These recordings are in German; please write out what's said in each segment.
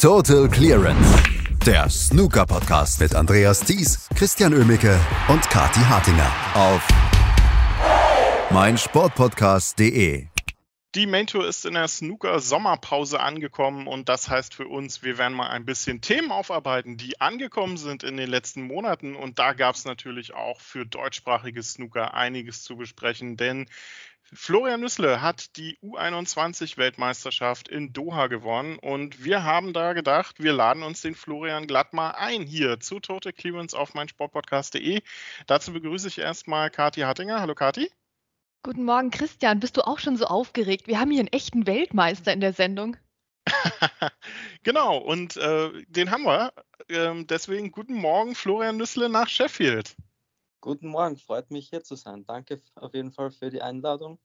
Total Clearance, der Snooker-Podcast mit Andreas Thies, Christian Ömicke und Kati Hartinger auf meinsportpodcast.de. Die Main Tour ist in der Snooker-Sommerpause angekommen und das heißt für uns, wir werden mal ein bisschen Themen aufarbeiten, die angekommen sind in den letzten Monaten und da gab es natürlich auch für deutschsprachige Snooker einiges zu besprechen, denn Florian Nüssle hat die U21-Weltmeisterschaft in Doha gewonnen und wir haben da gedacht, wir laden uns den Florian glatt mal ein hier zu Total Clearance auf meinsportpodcast.de. Dazu begrüße ich erstmal Kathi Hattinger. Hallo Kathi. Guten Morgen, Christian. Bist du auch schon so aufgeregt? Wir haben hier einen echten Weltmeister in der Sendung. genau, und äh, den haben wir. Ähm, deswegen guten Morgen, Florian Nüssle nach Sheffield. Guten Morgen, freut mich hier zu sein. Danke auf jeden Fall für die Einladung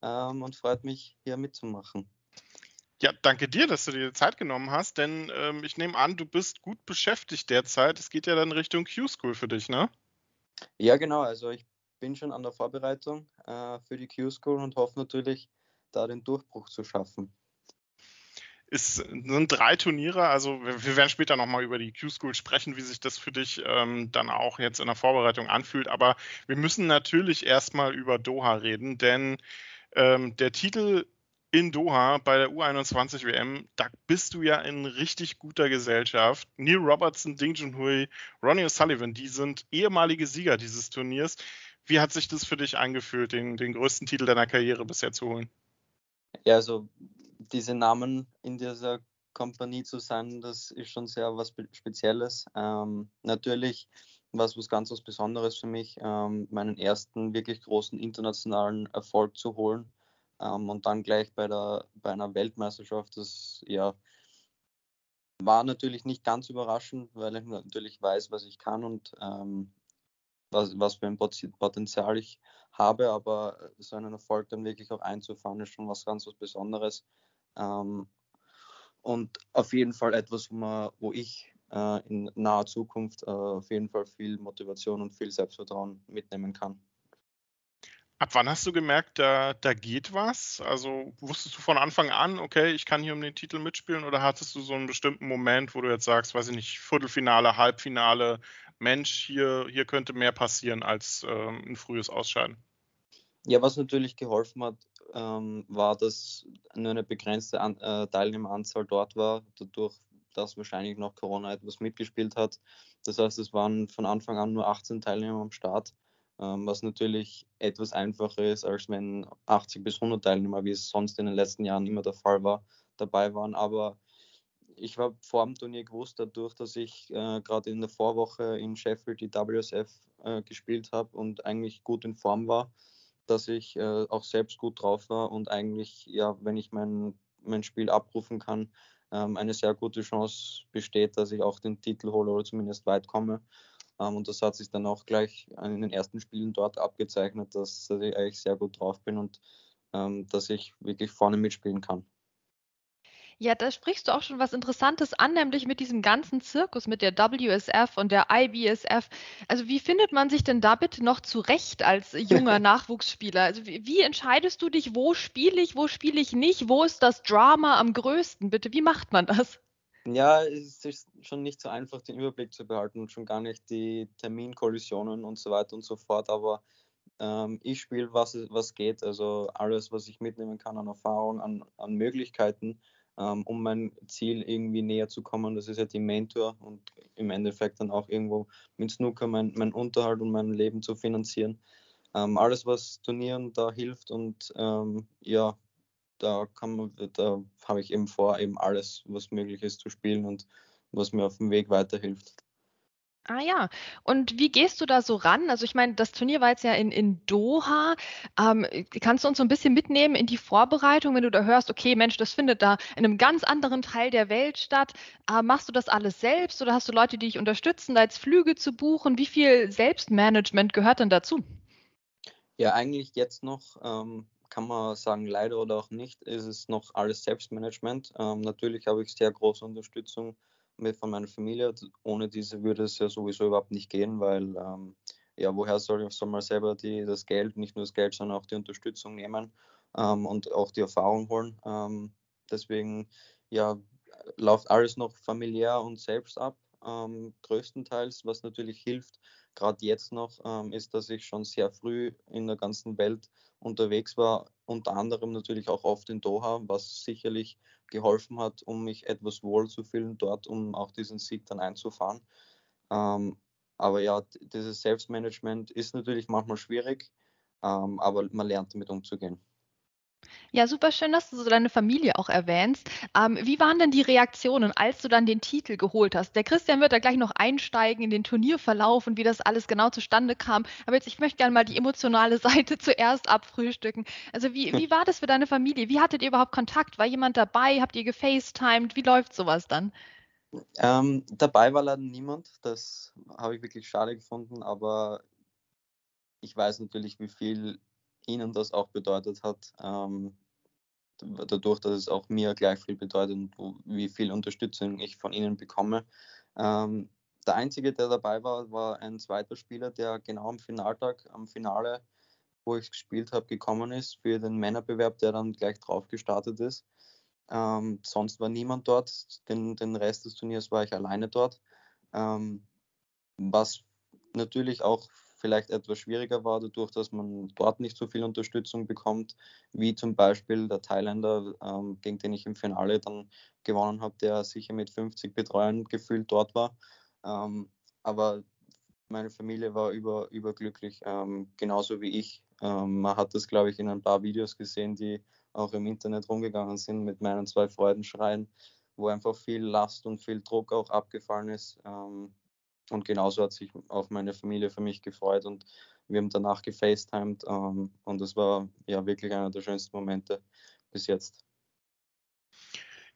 ähm, und freut mich hier mitzumachen. Ja, danke dir, dass du dir Zeit genommen hast, denn ähm, ich nehme an, du bist gut beschäftigt derzeit. Es geht ja dann Richtung Q-School für dich, ne? Ja, genau. Also ich bin schon an der Vorbereitung äh, für die Q-School und hoffe natürlich, da den Durchbruch zu schaffen. Es sind drei Turniere, also wir werden später nochmal über die Q-School sprechen, wie sich das für dich ähm, dann auch jetzt in der Vorbereitung anfühlt. Aber wir müssen natürlich erstmal über Doha reden, denn ähm, der Titel in Doha bei der U21 WM, da bist du ja in richtig guter Gesellschaft. Neil Robertson, Ding Junhui, Ronnie O'Sullivan, die sind ehemalige Sieger dieses Turniers. Wie hat sich das für dich angefühlt, den, den größten Titel deiner Karriere bisher zu holen? Ja, also diese Namen in dieser Kompanie zu sein, das ist schon sehr was Spezielles. Ähm, natürlich war es was ganz was Besonderes für mich, ähm, meinen ersten wirklich großen internationalen Erfolg zu holen ähm, und dann gleich bei, der, bei einer Weltmeisterschaft. Das ja, war natürlich nicht ganz überraschend, weil ich natürlich weiß, was ich kann und ähm, was, was für ein Potenzial ich habe, aber so einen Erfolg dann wirklich auch einzufahren, ist schon was ganz was Besonderes. Ähm, und auf jeden Fall etwas, wo, man, wo ich äh, in naher Zukunft äh, auf jeden Fall viel Motivation und viel Selbstvertrauen mitnehmen kann. Ab wann hast du gemerkt, da, da geht was? Also wusstest du von Anfang an, okay, ich kann hier um den Titel mitspielen oder hattest du so einen bestimmten Moment, wo du jetzt sagst, weiß ich nicht, Viertelfinale, Halbfinale, Mensch, hier, hier könnte mehr passieren als ähm, ein frühes Ausscheiden? Ja, was natürlich geholfen hat, ähm, war, dass nur eine begrenzte An äh, Teilnehmeranzahl dort war, dadurch, dass wahrscheinlich noch Corona etwas mitgespielt hat. Das heißt, es waren von Anfang an nur 18 Teilnehmer am Start, ähm, was natürlich etwas einfacher ist, als wenn 80 bis 100 Teilnehmer, wie es sonst in den letzten Jahren immer der Fall war, dabei waren. Aber ich war vor dem Turnier gewusst, dadurch, dass ich äh, gerade in der Vorwoche in Sheffield die WSF äh, gespielt habe und eigentlich gut in Form war, dass ich äh, auch selbst gut drauf war und eigentlich, ja, wenn ich mein, mein Spiel abrufen kann, ähm, eine sehr gute Chance besteht, dass ich auch den Titel hole oder zumindest weit komme. Ähm, und das hat sich dann auch gleich in den ersten Spielen dort abgezeichnet, dass, dass ich eigentlich sehr gut drauf bin und ähm, dass ich wirklich vorne mitspielen kann. Ja, da sprichst du auch schon was Interessantes an, nämlich mit diesem ganzen Zirkus, mit der WSF und der IBSF. Also wie findet man sich denn da bitte noch zurecht als junger Nachwuchsspieler? Also wie, wie entscheidest du dich, wo spiele ich, wo spiele ich nicht? Wo ist das Drama am größten? Bitte, wie macht man das? Ja, es ist schon nicht so einfach, den Überblick zu behalten und schon gar nicht die Terminkollisionen und so weiter und so fort. Aber ähm, ich spiele, was, was geht. Also alles, was ich mitnehmen kann an Erfahrung, an, an Möglichkeiten um mein Ziel irgendwie näher zu kommen. Das ist ja die Mentor und im Endeffekt dann auch irgendwo mit Snooker mein, mein Unterhalt und mein Leben zu finanzieren. Ähm, alles, was Turnieren da hilft und ähm, ja, da kann man, da habe ich eben vor, eben alles, was möglich ist, zu spielen und was mir auf dem Weg weiterhilft. Ah ja, und wie gehst du da so ran? Also ich meine, das Turnier war jetzt ja in, in Doha. Ähm, kannst du uns so ein bisschen mitnehmen in die Vorbereitung, wenn du da hörst, okay, Mensch, das findet da in einem ganz anderen Teil der Welt statt. Äh, machst du das alles selbst oder hast du Leute, die dich unterstützen, da jetzt Flüge zu buchen? Wie viel Selbstmanagement gehört denn dazu? Ja, eigentlich jetzt noch ähm, kann man sagen, leider oder auch nicht, ist es noch alles Selbstmanagement. Ähm, natürlich habe ich sehr große Unterstützung mit von meiner Familie. Ohne diese würde es ja sowieso überhaupt nicht gehen, weil ähm, ja, woher soll, soll man selber die, das Geld, nicht nur das Geld, sondern auch die Unterstützung nehmen ähm, und auch die Erfahrung holen. Ähm, deswegen, ja, läuft alles noch familiär und selbst ab, ähm, größtenteils, was natürlich hilft, gerade jetzt noch, ähm, ist, dass ich schon sehr früh in der ganzen Welt unterwegs war, unter anderem natürlich auch oft in Doha, was sicherlich geholfen hat, um mich etwas wohl zu fühlen dort, um auch diesen Sieg dann einzufahren. Ähm, aber ja, dieses Selbstmanagement ist natürlich manchmal schwierig, ähm, aber man lernt damit umzugehen. Ja, super schön, dass du so deine Familie auch erwähnst. Ähm, wie waren denn die Reaktionen, als du dann den Titel geholt hast? Der Christian wird da gleich noch einsteigen in den Turnierverlauf und wie das alles genau zustande kam. Aber jetzt, ich möchte gerne mal die emotionale Seite zuerst abfrühstücken. Also wie, wie war das für deine Familie? Wie hattet ihr überhaupt Kontakt? War jemand dabei? Habt ihr gefacetimed? Wie läuft sowas dann? Ähm, dabei war leider niemand. Das habe ich wirklich schade gefunden, aber ich weiß natürlich, wie viel ihnen das auch bedeutet hat, ähm, dadurch, dass es auch mir gleich viel bedeutet und wie viel Unterstützung ich von ihnen bekomme. Ähm, der einzige, der dabei war, war ein zweiter Spieler, der genau am Finaltag, am Finale, wo ich gespielt habe, gekommen ist für den Männerbewerb, der dann gleich drauf gestartet ist. Ähm, sonst war niemand dort. Den, den Rest des Turniers war ich alleine dort. Ähm, was natürlich auch vielleicht etwas schwieriger war, dadurch, dass man dort nicht so viel Unterstützung bekommt, wie zum Beispiel der Thailänder, ähm, gegen den ich im Finale dann gewonnen habe, der sicher mit 50 Betreuern gefühlt dort war. Ähm, aber meine Familie war über, überglücklich, ähm, genauso wie ich. Ähm, man hat das, glaube ich, in ein paar Videos gesehen, die auch im Internet rumgegangen sind mit meinen zwei Freudenschreien, wo einfach viel Last und viel Druck auch abgefallen ist. Ähm, und genauso hat sich auch meine Familie für mich gefreut und wir haben danach gefacetimed ähm, und das war ja wirklich einer der schönsten Momente bis jetzt.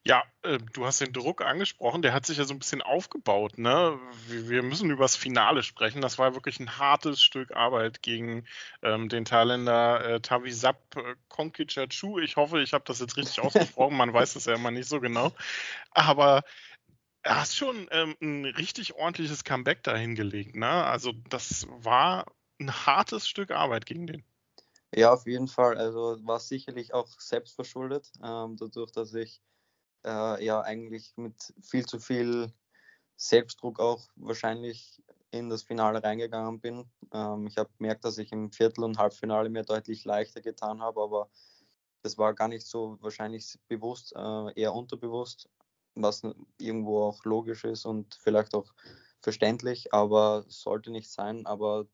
Ja, äh, du hast den Druck angesprochen, der hat sich ja so ein bisschen aufgebaut. Ne? Wir, wir müssen über das Finale sprechen. Das war wirklich ein hartes Stück Arbeit gegen ähm, den Thailänder äh, Tavisap äh, Konkichachu. Ich hoffe, ich habe das jetzt richtig ausgesprochen. Man weiß es ja immer nicht so genau. Aber er hat schon ähm, ein richtig ordentliches Comeback dahin gelegt. Ne? Also das war ein hartes Stück Arbeit gegen den. Ja, auf jeden Fall. Also war sicherlich auch selbst verschuldet, ähm, dadurch, dass ich äh, ja eigentlich mit viel zu viel Selbstdruck auch wahrscheinlich in das Finale reingegangen bin. Ähm, ich habe gemerkt, dass ich im Viertel- und Halbfinale mir deutlich leichter getan habe, aber das war gar nicht so wahrscheinlich bewusst, äh, eher unterbewusst, was irgendwo auch logisch ist und vielleicht auch verständlich, aber sollte nicht sein. Aber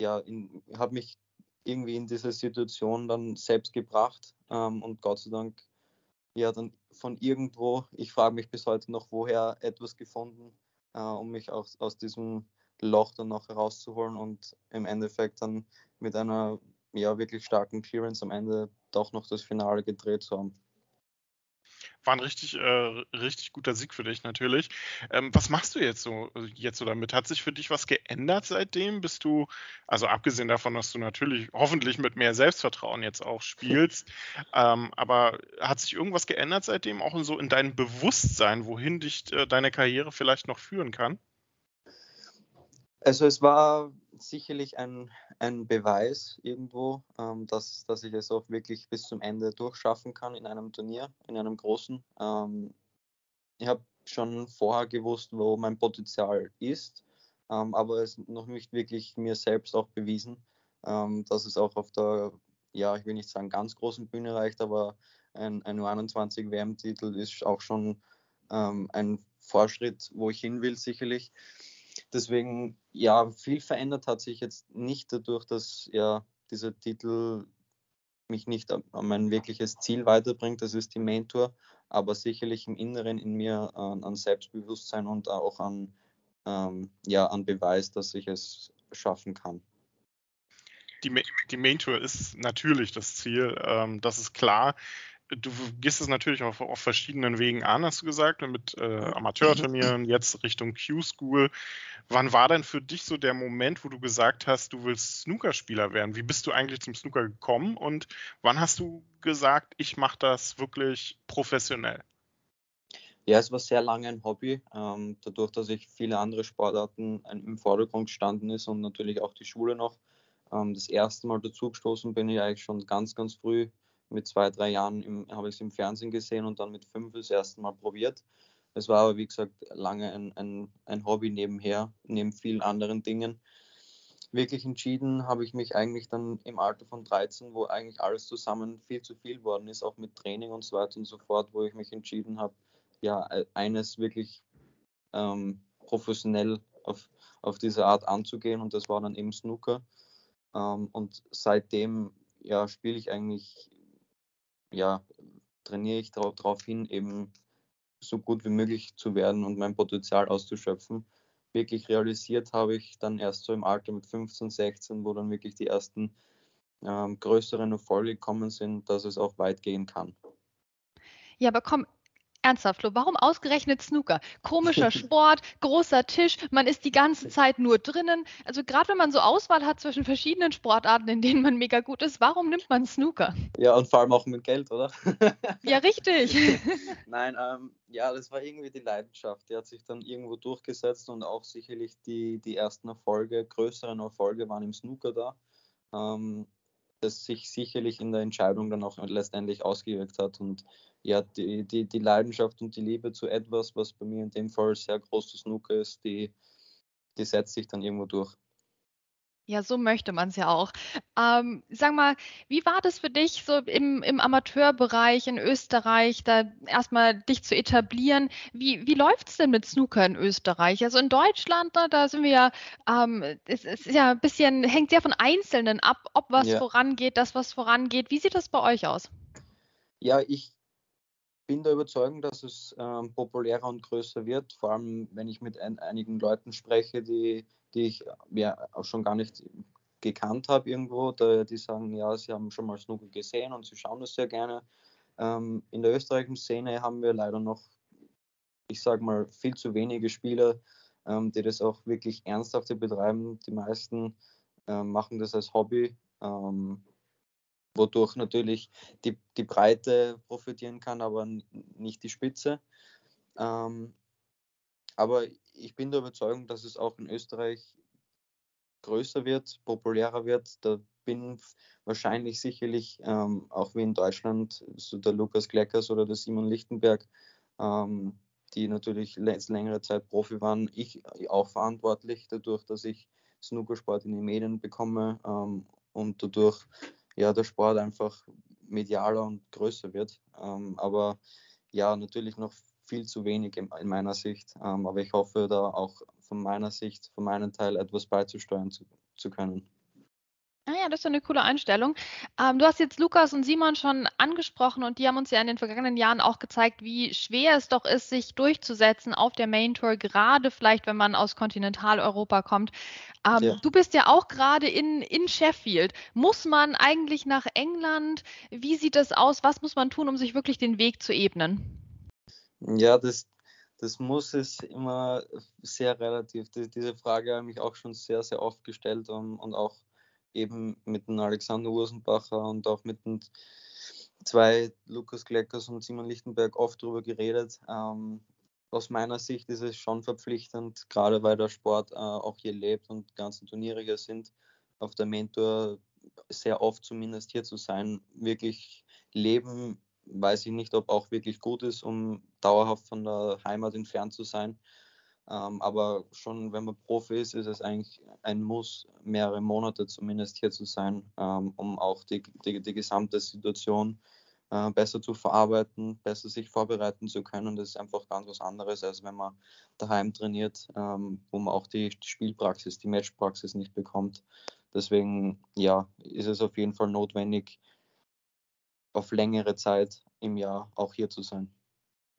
ja, ich habe mich irgendwie in diese Situation dann selbst gebracht ähm, und Gott sei Dank ja dann von irgendwo, ich frage mich bis heute noch, woher etwas gefunden, äh, um mich auch aus diesem Loch dann noch herauszuholen und im Endeffekt dann mit einer ja wirklich starken Clearance am Ende doch noch das Finale gedreht zu haben war ein richtig, äh, richtig guter Sieg für dich natürlich. Ähm, was machst du jetzt so, jetzt so damit? Hat sich für dich was geändert seitdem? Bist du, also abgesehen davon, dass du natürlich hoffentlich mit mehr Selbstvertrauen jetzt auch spielst, ähm, aber hat sich irgendwas geändert seitdem, auch in so in deinem Bewusstsein, wohin dich äh, deine Karriere vielleicht noch führen kann? Also es war sicherlich ein, ein Beweis irgendwo, ähm, dass, dass ich es auch wirklich bis zum Ende durchschaffen kann in einem Turnier, in einem großen. Ähm, ich habe schon vorher gewusst, wo mein Potenzial ist, ähm, aber es noch nicht wirklich mir selbst auch bewiesen, ähm, dass es auch auf der, ja, ich will nicht sagen ganz großen Bühne reicht, aber ein, ein 21 WM-Titel ist auch schon ähm, ein Fortschritt, wo ich hin will, sicherlich. Deswegen, ja, viel verändert hat sich jetzt nicht dadurch, dass ja dieser Titel mich nicht an mein wirkliches Ziel weiterbringt, das ist die Main Tour, aber sicherlich im Inneren in mir an, an Selbstbewusstsein und auch an, ähm, ja, an Beweis, dass ich es schaffen kann. Die, die Main Tour ist natürlich das Ziel, ähm, das ist klar du gehst es natürlich auf, auf, verschiedenen Wegen an, hast du gesagt, mit äh, Amateurturnieren, jetzt Richtung Q-School. Wann war denn für dich so der Moment, wo du gesagt hast, du willst Snookerspieler werden? Wie bist du eigentlich zum Snooker gekommen und wann hast du gesagt, ich mache das wirklich professionell? Ja, es war sehr lange ein Hobby, ähm, dadurch, dass ich viele andere Sportarten im Vordergrund gestanden ist und natürlich auch die Schule noch. Ähm, das erste Mal dazugestoßen bin ich eigentlich schon ganz, ganz früh mit zwei, drei Jahren habe ich es im Fernsehen gesehen und dann mit fünf das erste Mal probiert. Es war aber, wie gesagt, lange ein, ein, ein Hobby nebenher, neben vielen anderen Dingen. Wirklich entschieden habe ich mich eigentlich dann im Alter von 13, wo eigentlich alles zusammen viel zu viel worden ist, auch mit Training und so weiter und so fort, wo ich mich entschieden habe, ja, e, eines wirklich ähm, professionell auf, auf diese Art anzugehen und das war dann eben Snooker. Ähm, und seitdem ja, spiele ich eigentlich, ja, trainiere ich darauf hin, eben so gut wie möglich zu werden und mein Potenzial auszuschöpfen. Wirklich realisiert habe ich dann erst so im Alter mit 15, 16, wo dann wirklich die ersten ähm, größeren Erfolge gekommen sind, dass es auch weit gehen kann. Ja, aber komm, Ernsthaft, Flo, warum ausgerechnet Snooker? Komischer Sport, großer Tisch, man ist die ganze Zeit nur drinnen. Also gerade wenn man so Auswahl hat zwischen verschiedenen Sportarten, in denen man mega gut ist, warum nimmt man Snooker? Ja, und vor allem auch mit Geld, oder? Ja, richtig. Nein, ähm, ja, das war irgendwie die Leidenschaft. Die hat sich dann irgendwo durchgesetzt und auch sicherlich die, die ersten Erfolge, größeren Erfolge waren im Snooker da. Ähm, das sich sicherlich in der Entscheidung dann auch letztendlich ausgewirkt hat. Und ja, die, die, die Leidenschaft und die Liebe zu etwas, was bei mir in dem Fall sehr groß zu Snooker ist, die, die setzt sich dann irgendwo durch. Ja, so möchte man es ja auch. Ähm, sag mal, wie war das für dich so im, im Amateurbereich in Österreich, da erstmal dich zu etablieren? Wie, wie läuft es denn mit Snooker in Österreich? Also in Deutschland, da, da sind wir ja, ähm, es, es, ist ja ein bisschen, hängt sehr von Einzelnen ab, ob was ja. vorangeht, das was vorangeht. Wie sieht das bei euch aus? Ja, ich bin der Überzeugung, dass es ähm, populärer und größer wird, vor allem wenn ich mit ein, einigen Leuten spreche, die die ich ja auch schon gar nicht gekannt habe irgendwo, da, die sagen, ja, sie haben schon mal Snooker gesehen und sie schauen das sehr gerne. Ähm, in der österreichischen Szene haben wir leider noch, ich sage mal, viel zu wenige Spieler, ähm, die das auch wirklich ernsthafte betreiben. Die meisten ähm, machen das als Hobby, ähm, wodurch natürlich die, die Breite profitieren kann, aber nicht die Spitze. Ähm, aber ich bin der Überzeugung, dass es auch in Österreich größer wird, populärer wird. Da bin wahrscheinlich sicherlich ähm, auch wie in Deutschland so der Lukas Kleckers oder der Simon Lichtenberg, ähm, die natürlich längere Zeit Profi waren, ich auch verantwortlich dadurch, dass ich Snookersport in die Medien bekomme ähm, und dadurch ja der Sport einfach medialer und größer wird. Ähm, aber ja, natürlich noch viel zu wenig in, in meiner Sicht. Ähm, aber ich hoffe, da auch von meiner Sicht, von meinem Teil etwas beizusteuern zu, zu können. Ah ja, das ist eine coole Einstellung. Ähm, du hast jetzt Lukas und Simon schon angesprochen und die haben uns ja in den vergangenen Jahren auch gezeigt, wie schwer es doch ist, sich durchzusetzen auf der Main Tour, gerade vielleicht, wenn man aus Kontinentaleuropa kommt. Ähm, ja. Du bist ja auch gerade in, in Sheffield. Muss man eigentlich nach England? Wie sieht das aus? Was muss man tun, um sich wirklich den Weg zu ebnen? Ja, das, das muss es immer sehr relativ. Die, diese Frage habe ich auch schon sehr, sehr oft gestellt und, und auch eben mit dem Alexander Ursenbacher und auch mit den zwei Lukas Kleckers und Simon Lichtenberg oft darüber geredet. Ähm, aus meiner Sicht ist es schon verpflichtend, gerade weil der Sport äh, auch hier lebt und die ganzen Turniere hier sind, auf der Mentor sehr oft zumindest hier zu sein, wirklich leben weiß ich nicht, ob auch wirklich gut ist, um dauerhaft von der Heimat entfernt zu sein. Ähm, aber schon, wenn man Profi ist, ist es eigentlich ein Muss, mehrere Monate zumindest hier zu sein, ähm, um auch die, die, die gesamte Situation äh, besser zu verarbeiten, besser sich vorbereiten zu können. Das ist einfach ganz was anderes, als wenn man daheim trainiert, ähm, wo man auch die Spielpraxis, die Matchpraxis nicht bekommt. Deswegen, ja, ist es auf jeden Fall notwendig, auf längere Zeit im Jahr auch hier zu sein.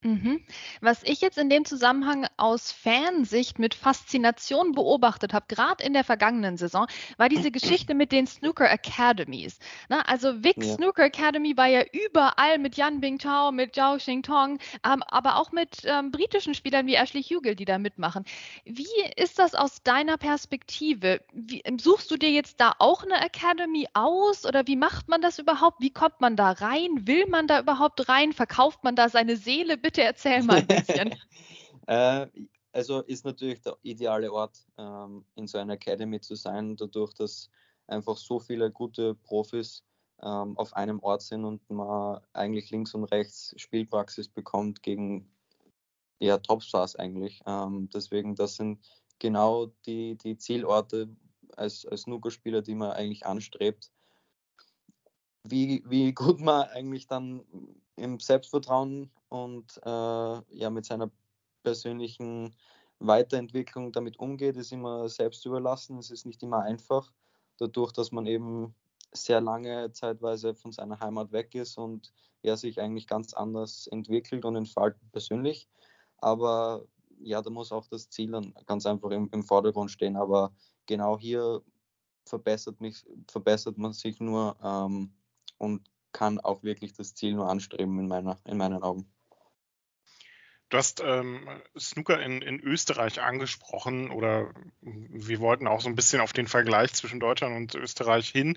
Mhm. Was ich jetzt in dem Zusammenhang aus Fansicht mit Faszination beobachtet habe, gerade in der vergangenen Saison, war diese Geschichte mit den Snooker Academies. Na, also Vic ja. Snooker Academy war ja überall mit Yan Bingtao, mit Zhao Xingtong, ähm, aber auch mit ähm, britischen Spielern wie Ashley Hugel, die da mitmachen. Wie ist das aus deiner Perspektive? Wie, suchst du dir jetzt da auch eine Academy aus oder wie macht man das überhaupt? Wie kommt man da rein? Will man da überhaupt rein? Verkauft man da seine Seele? Bitte erzähl mal ein bisschen. äh, also ist natürlich der ideale Ort, ähm, in so einer Academy zu sein, dadurch, dass einfach so viele gute Profis ähm, auf einem Ort sind und man eigentlich links und rechts Spielpraxis bekommt gegen ja, Topstars eigentlich. Ähm, deswegen, das sind genau die, die Zielorte als, als Snookerspieler, die man eigentlich anstrebt. Wie, wie gut man eigentlich dann im Selbstvertrauen und äh, ja, mit seiner persönlichen Weiterentwicklung damit umgeht, ist immer selbst überlassen. Es ist nicht immer einfach, dadurch, dass man eben sehr lange zeitweise von seiner Heimat weg ist und er sich eigentlich ganz anders entwickelt und entfaltet persönlich. Aber ja, da muss auch das Ziel dann ganz einfach im, im Vordergrund stehen. Aber genau hier verbessert, mich, verbessert man sich nur ähm, und kann auch wirklich das Ziel nur anstreben in, meiner, in meinen Augen. Du hast ähm, Snooker in, in Österreich angesprochen oder wir wollten auch so ein bisschen auf den Vergleich zwischen Deutschland und Österreich hin.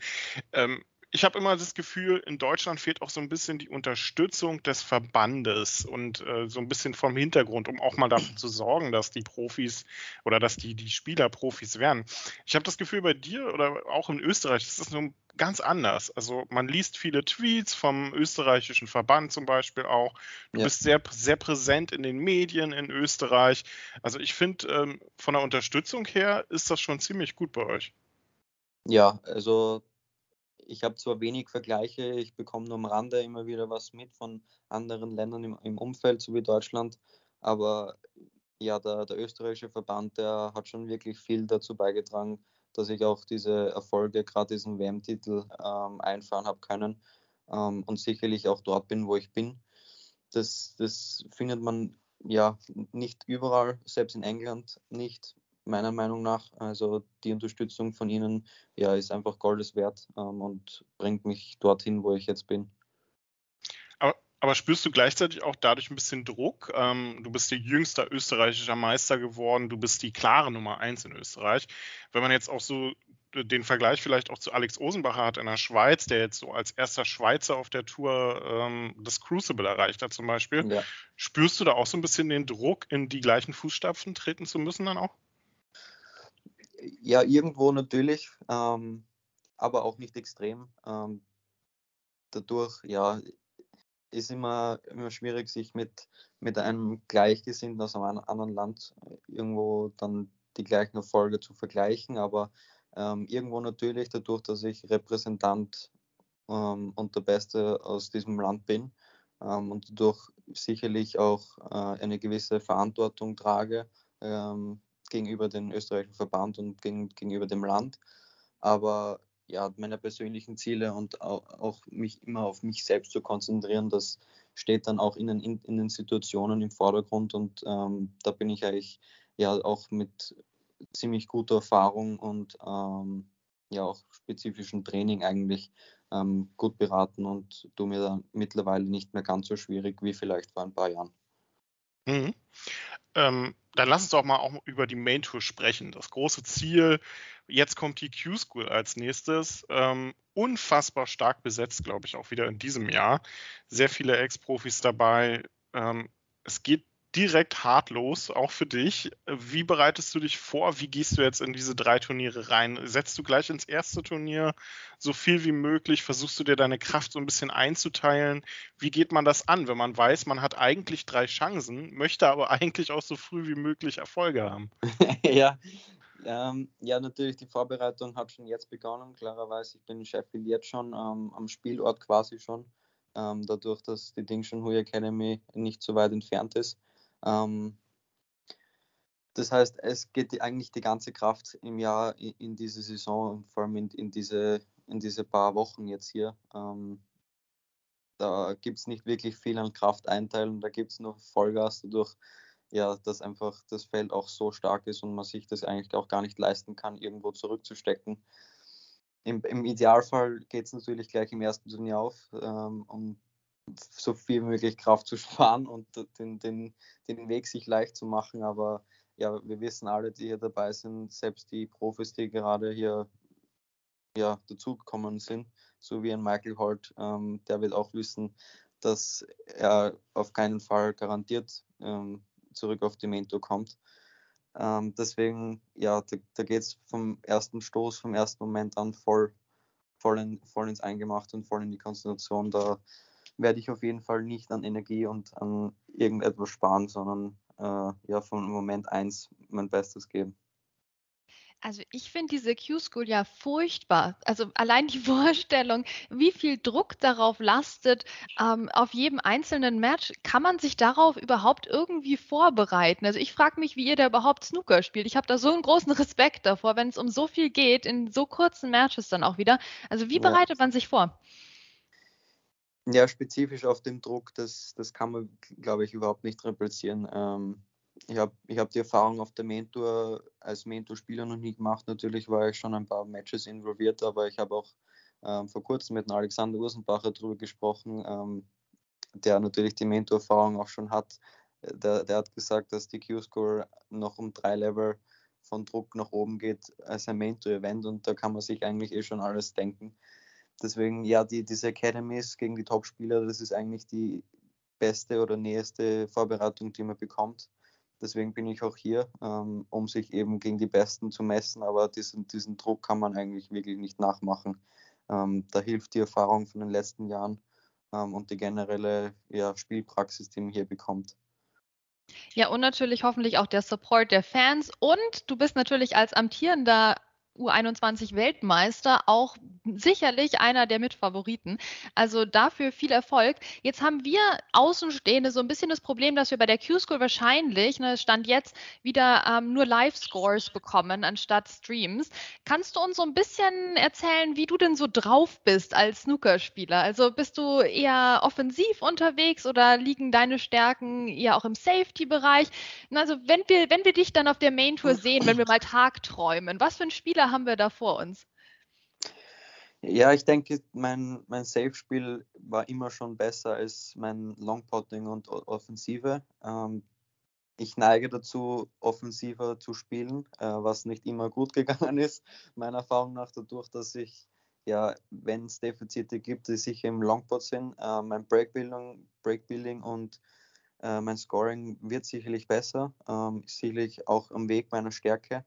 Ähm, ich habe immer das Gefühl, in Deutschland fehlt auch so ein bisschen die Unterstützung des Verbandes und äh, so ein bisschen vom Hintergrund, um auch mal dafür zu sorgen, dass die Profis oder dass die, die Spieler Profis werden. Ich habe das Gefühl, bei dir oder auch in Österreich ist das so ganz anders. Also man liest viele Tweets vom österreichischen Verband zum Beispiel auch. Du ja. bist sehr, sehr präsent in den Medien in Österreich. Also ich finde, ähm, von der Unterstützung her ist das schon ziemlich gut bei euch. Ja, also ich habe zwar wenig Vergleiche, ich bekomme nur am Rande immer wieder was mit von anderen Ländern im, im Umfeld, so wie Deutschland, aber ja, der, der, österreichische Verband, der hat schon wirklich viel dazu beigetragen, dass ich auch diese Erfolge, gerade diesen WM-Titel ähm, einfahren habe können ähm, und sicherlich auch dort bin, wo ich bin. Das, das findet man ja nicht überall, selbst in England nicht meiner Meinung nach. Also die Unterstützung von ihnen ja, ist einfach Goldes wert ähm, und bringt mich dorthin, wo ich jetzt bin. Aber, aber spürst du gleichzeitig auch dadurch ein bisschen Druck? Ähm, du bist der jüngste österreichischer Meister geworden, du bist die klare Nummer eins in Österreich. Wenn man jetzt auch so den Vergleich vielleicht auch zu Alex Osenbacher hat in der Schweiz, der jetzt so als erster Schweizer auf der Tour ähm, das Crucible erreicht hat zum Beispiel. Ja. Spürst du da auch so ein bisschen den Druck, in die gleichen Fußstapfen treten zu müssen dann auch? Ja, irgendwo natürlich, ähm, aber auch nicht extrem. Ähm, dadurch, ja, ist immer, immer schwierig, sich mit, mit einem Gleichgesinnten aus einem anderen Land irgendwo dann die gleichen Erfolge zu vergleichen, aber ähm, irgendwo natürlich dadurch, dass ich Repräsentant ähm, und der Beste aus diesem Land bin ähm, und dadurch sicherlich auch äh, eine gewisse Verantwortung trage, ähm, gegenüber dem österreichischen Verband und gegen, gegenüber dem Land. Aber ja, meine persönlichen Ziele und auch, auch, mich immer auf mich selbst zu konzentrieren, das steht dann auch in den, in, den Situationen im Vordergrund und ähm, da bin ich eigentlich ja auch mit ziemlich guter Erfahrung und ähm, ja auch spezifischem Training eigentlich ähm, gut beraten und tu mir da mittlerweile nicht mehr ganz so schwierig wie vielleicht vor ein paar Jahren. Mhm. Ähm, dann lass uns doch mal auch über die Main Tour sprechen. Das große Ziel, jetzt kommt die Q-School als nächstes. Ähm, unfassbar stark besetzt, glaube ich, auch wieder in diesem Jahr. Sehr viele Ex-Profis dabei. Ähm, es geht direkt hart los, auch für dich. Wie bereitest du dich vor? Wie gehst du jetzt in diese drei Turniere rein? Setzt du gleich ins erste Turnier so viel wie möglich? Versuchst du dir deine Kraft so ein bisschen einzuteilen? Wie geht man das an, wenn man weiß, man hat eigentlich drei Chancen, möchte aber eigentlich auch so früh wie möglich Erfolge haben? ja. Ähm, ja, natürlich, die Vorbereitung hat schon jetzt begonnen. Klarerweise, ich bin in Sheffield jetzt schon ähm, am Spielort quasi schon. Ähm, dadurch, dass die Ding schon Hui Academy nicht so weit entfernt ist. Ähm, das heißt, es geht eigentlich die ganze Kraft im Jahr in, in diese Saison und vor allem in, in, diese, in diese paar Wochen jetzt hier. Ähm, da gibt es nicht wirklich viel an Kraft einteilen, da gibt es nur Vollgas dadurch, ja, dass einfach das Feld auch so stark ist und man sich das eigentlich auch gar nicht leisten kann, irgendwo zurückzustecken. Im, im Idealfall geht es natürlich gleich im ersten Turnier auf, ähm, um so viel wie möglich Kraft zu sparen und den, den, den Weg sich leicht zu machen. Aber ja, wir wissen alle, die hier dabei sind, selbst die Profis, die gerade hier ja, dazugekommen sind, so wie ein Michael Holt, ähm, der wird auch wissen, dass er auf keinen Fall garantiert ähm, zurück auf die Mentor kommt. Ähm, deswegen, ja, da, da geht es vom ersten Stoß, vom ersten Moment an voll, voll, in, voll ins Eingemachte und voll in die Konzentration. Da werde ich auf jeden Fall nicht an Energie und an irgendetwas sparen, sondern äh, ja von Moment 1 mein Bestes geben. Also ich finde diese Q-School ja furchtbar. Also allein die Vorstellung, wie viel Druck darauf lastet, ähm, auf jedem einzelnen Match, kann man sich darauf überhaupt irgendwie vorbereiten? Also ich frage mich, wie ihr da überhaupt Snooker spielt. Ich habe da so einen großen Respekt davor, wenn es um so viel geht, in so kurzen Matches dann auch wieder. Also wie bereitet ja. man sich vor? Ja, spezifisch auf den Druck, das, das kann man, glaube ich, überhaupt nicht replizieren. Ähm, ich habe ich hab die Erfahrung auf der Mentor als Mentor-Spieler noch nie gemacht. Natürlich war ich schon ein paar Matches involviert, aber ich habe auch ähm, vor kurzem mit Alexander Ursenbacher darüber gesprochen, ähm, der natürlich die Mentor-Erfahrung auch schon hat. Der, der hat gesagt, dass die Q-Score noch um drei Level von Druck nach oben geht als ein Mentor-Event und da kann man sich eigentlich eh schon alles denken. Deswegen, ja, die, diese Academies gegen die Top-Spieler, das ist eigentlich die beste oder nächste Vorbereitung, die man bekommt. Deswegen bin ich auch hier, ähm, um sich eben gegen die Besten zu messen. Aber diesen, diesen Druck kann man eigentlich wirklich nicht nachmachen. Ähm, da hilft die Erfahrung von den letzten Jahren ähm, und die generelle ja, Spielpraxis, die man hier bekommt. Ja, und natürlich hoffentlich auch der Support der Fans. Und du bist natürlich als amtierender U21-Weltmeister auch sicherlich einer der Mitfavoriten. Also dafür viel Erfolg. Jetzt haben wir Außenstehende so ein bisschen das Problem, dass wir bei der Q-School wahrscheinlich, ne, Stand jetzt, wieder ähm, nur Live-Scores bekommen anstatt Streams. Kannst du uns so ein bisschen erzählen, wie du denn so drauf bist als Snookerspieler? Also bist du eher offensiv unterwegs oder liegen deine Stärken eher auch im Safety-Bereich? Also wenn wir, wenn wir dich dann auf der Main-Tour sehen, wenn wir mal Tagträumen, was für ein Spieler Spieler haben wir da vor uns? Ja, ich denke, mein, mein Safe-Spiel war immer schon besser als mein Longpotting und Offensive. Ähm, ich neige dazu, offensiver zu spielen, äh, was nicht immer gut gegangen ist, meiner Erfahrung nach, dadurch, dass ich, ja, wenn es Defizite gibt, die sicher im Longpot sind, äh, mein Breakbuilding, Breakbuilding und äh, mein Scoring wird sicherlich besser, ähm, sicherlich auch am Weg meiner Stärke.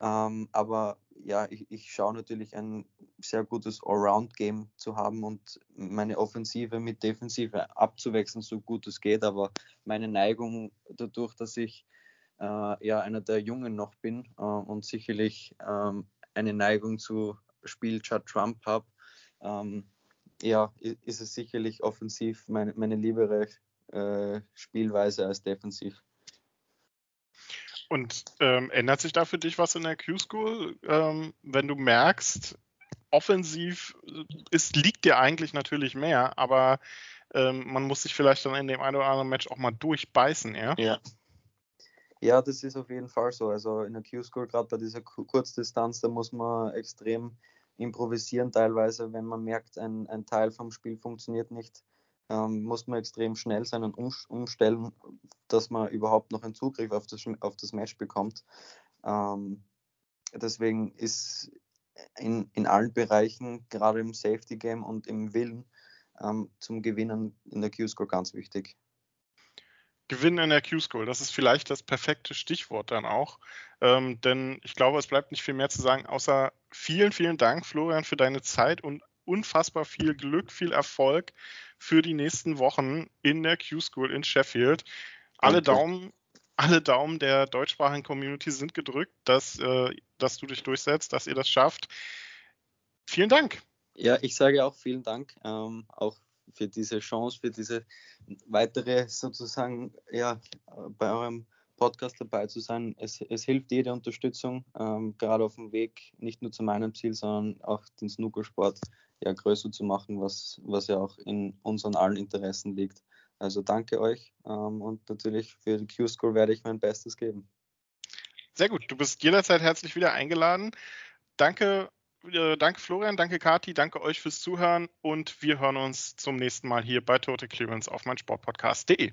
Ähm, aber ja, ich, ich schaue natürlich ein sehr gutes Allround-Game zu haben und meine Offensive mit Defensive abzuwechseln, so gut es geht. Aber meine Neigung dadurch, dass ich äh, ja einer der Jungen noch bin äh, und sicherlich ähm, eine Neigung zu Spiel Chad Trump habe, ähm, ja, ist es sicherlich offensiv meine, meine liebere äh, Spielweise als defensiv. Und ähm, ändert sich da für dich was in der Q-School, ähm, wenn du merkst, offensiv ist, liegt dir eigentlich natürlich mehr, aber ähm, man muss sich vielleicht dann in dem einen oder anderen Match auch mal durchbeißen, ja? Ja. Ja, das ist auf jeden Fall so. Also in der Q-School, gerade bei dieser Kurzdistanz, da muss man extrem improvisieren teilweise, wenn man merkt, ein, ein Teil vom Spiel funktioniert nicht ähm, muss man extrem schnell sein und um, umstellen, dass man überhaupt noch einen Zugriff auf das, auf das Match bekommt. Ähm, deswegen ist in, in allen Bereichen, gerade im Safety Game und im Willen, ähm, zum Gewinnen in der Q-Score ganz wichtig. Gewinnen in der Q-School, das ist vielleicht das perfekte Stichwort dann auch. Ähm, denn ich glaube, es bleibt nicht viel mehr zu sagen, außer vielen, vielen Dank, Florian, für deine Zeit und unfassbar viel Glück, viel Erfolg für die nächsten Wochen in der Q-School in Sheffield. Alle Daumen, alle Daumen der deutschsprachigen Community sind gedrückt, dass, äh, dass du dich durchsetzt, dass ihr das schafft. Vielen Dank. Ja, ich sage auch vielen Dank, ähm, auch für diese Chance, für diese weitere sozusagen, ja, bei eurem Podcast dabei zu sein. Es, es hilft jede Unterstützung, ähm, gerade auf dem Weg, nicht nur zu meinem Ziel, sondern auch den Snookersport ja, größer zu machen, was, was ja auch in unseren allen Interessen liegt. Also danke euch ähm, und natürlich für die Q-School werde ich mein Bestes geben. Sehr gut, du bist jederzeit herzlich wieder eingeladen. Danke, äh, danke Florian, danke Kati, danke euch fürs Zuhören und wir hören uns zum nächsten Mal hier bei Total Clearance auf meinsportpodcast.de.